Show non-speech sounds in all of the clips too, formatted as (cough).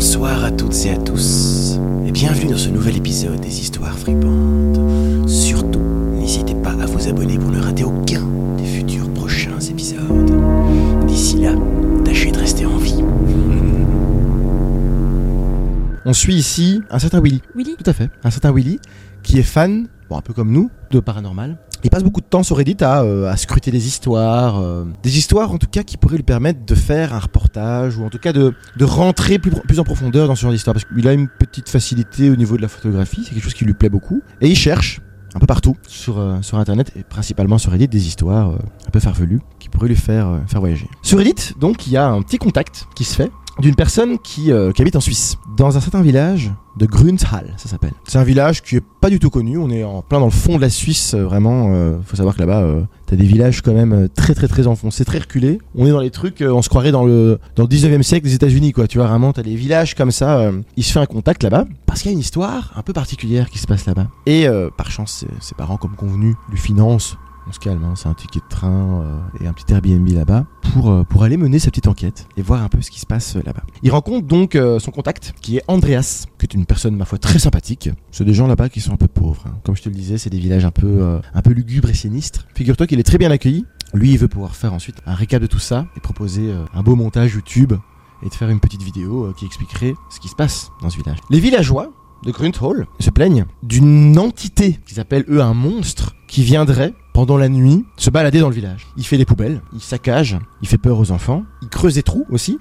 Bonsoir à toutes et à tous, et bienvenue dans ce nouvel épisode des Histoires fripantes. Surtout, n'hésitez pas à vous abonner pour ne rater aucun des futurs prochains épisodes. D'ici là, tâchez de rester en vie. (laughs) On suit ici un certain Willy. Willy Tout à fait. Un certain Willy qui est fan, bon, un peu comme nous, de paranormal. Il passe beaucoup de temps sur Reddit à, euh, à scruter des histoires. euh, des histoires en tout cas qui pourraient lui permettre de faire un reportage ou en tout cas de, de rentrer plus, plus en profondeur dans ce genre d'histoire. Parce qu'il a une petite facilité au niveau de la photographie, c'est quelque chose qui lui plaît beaucoup. Et il cherche un peu partout sur, euh, sur internet et principalement sur Reddit des histoires un peu farfelues qui pourraient lui faire, faire voyager. Sur Reddit, donc, il y a un petit contact qui se fait d'une personne qui, euh, qui habite en Suisse, dans un certain village de Grunthal, ça s'appelle. C'est un village qui est pas du tout connu, on est en plein dans le fond de la Suisse, euh, vraiment. euh, faut savoir que là-bas, euh, t'as des villages quand même très très très enfoncés, très reculés. On est dans les trucs, on se croirait dans le dans le 19e siècle des États-Unis, quoi. Tu vois, vraiment, t'as des villages comme ça. il se fait un contact là-bas parce qu'il y a une histoire un peu particulière qui se passe là-bas. Et par chance, ses- ses parents, comme convenu, lui financent on se calme, hein, c'est un ticket de train euh, et un petit Airbnb là-bas pour, euh, pour aller mener sa petite enquête et voir un peu ce qui se passe euh, là-bas. Il rencontre donc son contact qui est Andreas, qui est une personne ma foi très sympathique. C'est des gens là-bas qui sont un peu pauvres. hein. Comme je te le disais, c'est des villages un peu, un peu lugubres et sinistres. Figure-toi qu'il est très bien accueilli. Lui, il veut pouvoir faire ensuite un récap de tout ça et proposer un beau montage YouTube et de faire une petite vidéo qui expliquerait ce qui se passe dans ce village. Les villageois de Grunthal se plaignent d'une entité qu'ils appellent eux un monstre qui viendrait pendant la nuit se balader dans le village. Il fait des poubelles, il saccage, il fait peur aux enfants, il creuse des trous aussi,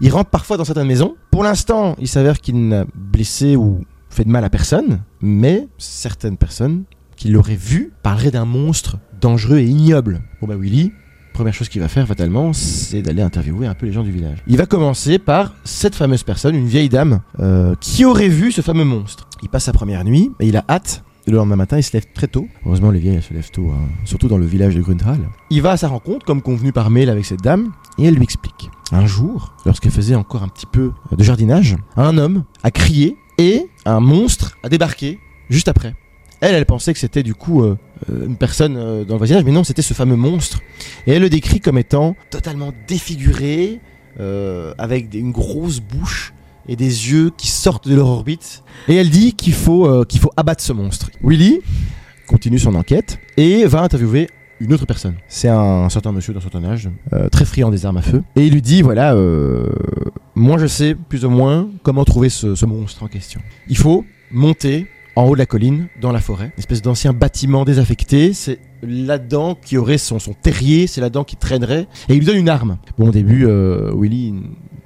il rentre parfois dans certaines maisons. Pour l'instant, il s'avère qu'il n'a blessé ou fait de mal à personne, mais certaines personnes qui l'auraient vu parleraient d'un monstre dangereux et ignoble. Bon bah Willy, première chose qu'il va faire fatalement, c'est d'aller interviewer un peu les gens du village. Il va commencer par cette fameuse personne, une vieille dame, euh, qui aurait vu ce fameux monstre. Il passe sa première nuit et il a hâte. Le lendemain matin, il se lève très tôt. Heureusement, les vieilles, se lèvent tôt, hein, surtout dans le village de Grunthal. Il va à sa rencontre, comme convenu par mail avec cette dame, et elle lui explique. Un jour, lorsqu'elle faisait encore un petit peu de jardinage, un homme a crié et un monstre a débarqué juste après. Elle, elle pensait que c'était du coup euh, une personne euh, dans le voisinage, mais non, c'était ce fameux monstre. Et elle le décrit comme étant totalement défiguré, euh, avec une grosse bouche et des yeux qui sortent de leur orbite. Et elle dit qu'il faut, euh, qu'il faut abattre ce monstre. Willy continue son enquête et va interviewer une autre personne. C'est un certain monsieur d'un certain âge, euh, très friand des armes à feu. Et il lui dit, voilà, euh, moi je sais plus ou moins comment trouver ce, monstre en question. Il faut monter en haut de la colline, dans la forêt, une espèce d'ancien bâtiment désaffecté. C'est là-dedans qui aurait son, son terrier, c'est là-dedans qui traînerait. Et il lui donne une arme. Bon, au début, Willy,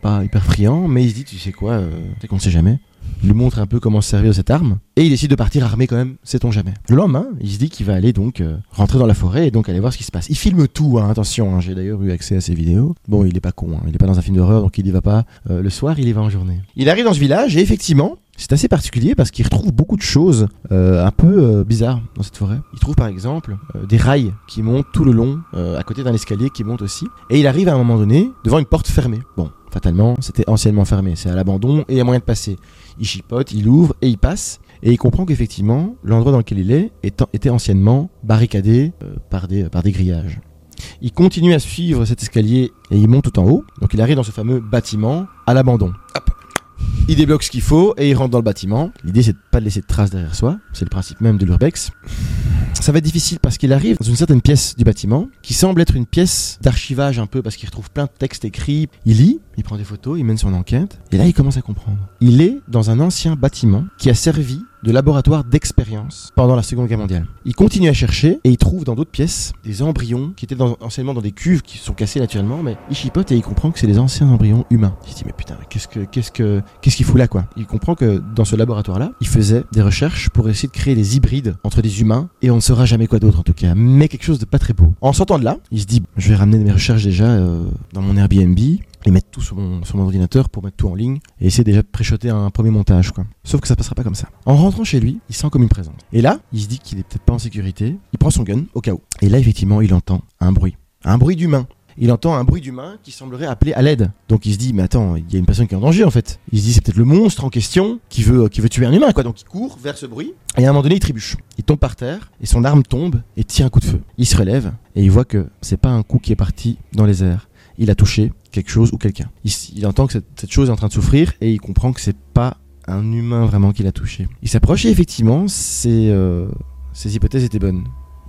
pas hyper friand, mais il se dit, tu sais quoi, euh, c'est qu'on ne sait jamais. Il lui montre un peu comment se servir de cette arme. Et il décide de partir armé quand même, sait-on jamais. Le lendemain, il se dit qu'il va aller donc euh, rentrer dans la forêt et donc aller voir ce qui se passe. Il filme tout, hein, attention, hein, j'ai d'ailleurs eu accès à ses vidéos. Bon, il est pas con, hein, il est pas dans un film d'horreur, donc il y va pas euh, le soir, il y va en journée. Il arrive dans ce village et effectivement, c'est assez particulier parce qu'il retrouve beaucoup de choses euh, un peu euh, bizarres dans cette forêt. Il trouve par exemple euh, des rails qui montent tout le long, euh, à côté d'un escalier qui monte aussi. Et il arrive à un moment donné devant une porte fermée. Bon, fatalement, c'était anciennement fermé, c'est à l'abandon et il y a moyen de passer. Il chipote, il ouvre et il passe. Et il comprend qu'effectivement, l'endroit dans lequel il est était anciennement barricadé euh, par, des, par des grillages. Il continue à suivre cet escalier et il monte tout en haut. Donc il arrive dans ce fameux bâtiment à l'abandon. Hop. Il débloque ce qu'il faut et il rentre dans le bâtiment. L'idée c'est de pas laisser de traces derrière soi. C'est le principe même de l'urbex. Ça va être difficile parce qu'il arrive dans une certaine pièce du bâtiment qui semble être une pièce d'archivage un peu parce qu'il retrouve plein de textes écrits. Il lit, il prend des photos, il mène son enquête et là il commence à comprendre. Il est dans un ancien bâtiment qui a servi de laboratoire d'expérience pendant la Seconde Guerre mondiale. Il continue à chercher et il trouve dans d'autres pièces des embryons qui étaient anciennement dans des cuves qui sont cassées naturellement, mais il chipote et il comprend que c'est des anciens embryons humains. Il se dit mais putain, qu'est-ce que qu'est-ce que qu'est-ce qu'il fout là quoi? Il comprend que dans ce laboratoire-là, il faisait des recherches pour essayer de créer des hybrides entre des humains et on ne saura jamais quoi d'autre en tout cas, mais quelque chose de pas très beau. En sortant de là, il se dit je vais ramener mes recherches déjà euh, dans mon Airbnb et mettre tout sur mon, ordinateur pour mettre tout en ligne et essayer déjà de préchoter un premier montage quoi. Sauf que ça passera pas comme ça. En rentrant chez lui, il sent comme une présence. Et là, il se dit qu'il est peut-être pas en sécurité. Il prend son gun au cas où. Et là, effectivement, il entend un bruit. Un bruit d'humain. Il entend un bruit d'humain qui semblerait appeler à l'aide. Donc il se dit, mais attends, il y a une personne qui est en danger en fait. Il se dit, c'est peut-être le monstre en question qui veut, qui veut tuer un humain quoi. Donc il court vers ce bruit. Et à un moment donné, il trébuche. Il tombe par terre et son arme tombe et tire un coup de feu. Il se relève et il voit que c'est pas un coup qui est parti dans les airs. Il a touché quelque chose ou quelqu'un. Il, entend que cette, chose est en train de souffrir et il comprend que c'est pas un humain vraiment qui l'a touché. Il s'approche et effectivement, ses, euh, ses hypothèses étaient bonnes.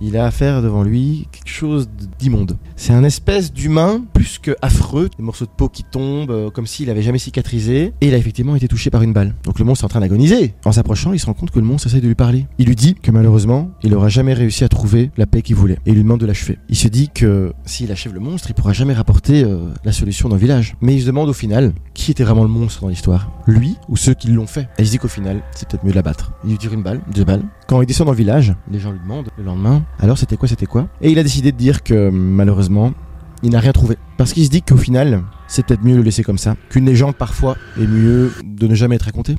Il a affaire devant lui quelque chose d'immonde. C'est un espèce d'humain plus que affreux, des morceaux de peau qui tombent, euh, comme s'il avait jamais cicatrisé, et il a effectivement été touché par une balle. Donc le monstre est en train d'agoniser. En s'approchant, il se rend compte que le monstre essaie de lui parler. Il lui dit que malheureusement, il n'aura jamais réussi à trouver la paix qu'il voulait, et il lui demande de l'achever. Il se dit que s'il achève le monstre, il pourra jamais rapporter euh, la solution dans le village. Mais il se demande au final qui était vraiment le monstre dans l'histoire, lui ou ceux qui l'ont fait? Et il se dit qu'au final, c'est peut-être mieux de l'abattre. Il lui tire une balle, deux balles. Quand il descend dans le village, les gens lui demandent le lendemain alors c'était quoi, c'était quoi? Et il a décidé de dire que malheureusement, il n'a rien trouvé. Parce qu'il se dit qu'au final, c'est peut-être mieux le laisser comme ça. Qu'une légende parfois est mieux de ne jamais être racontée.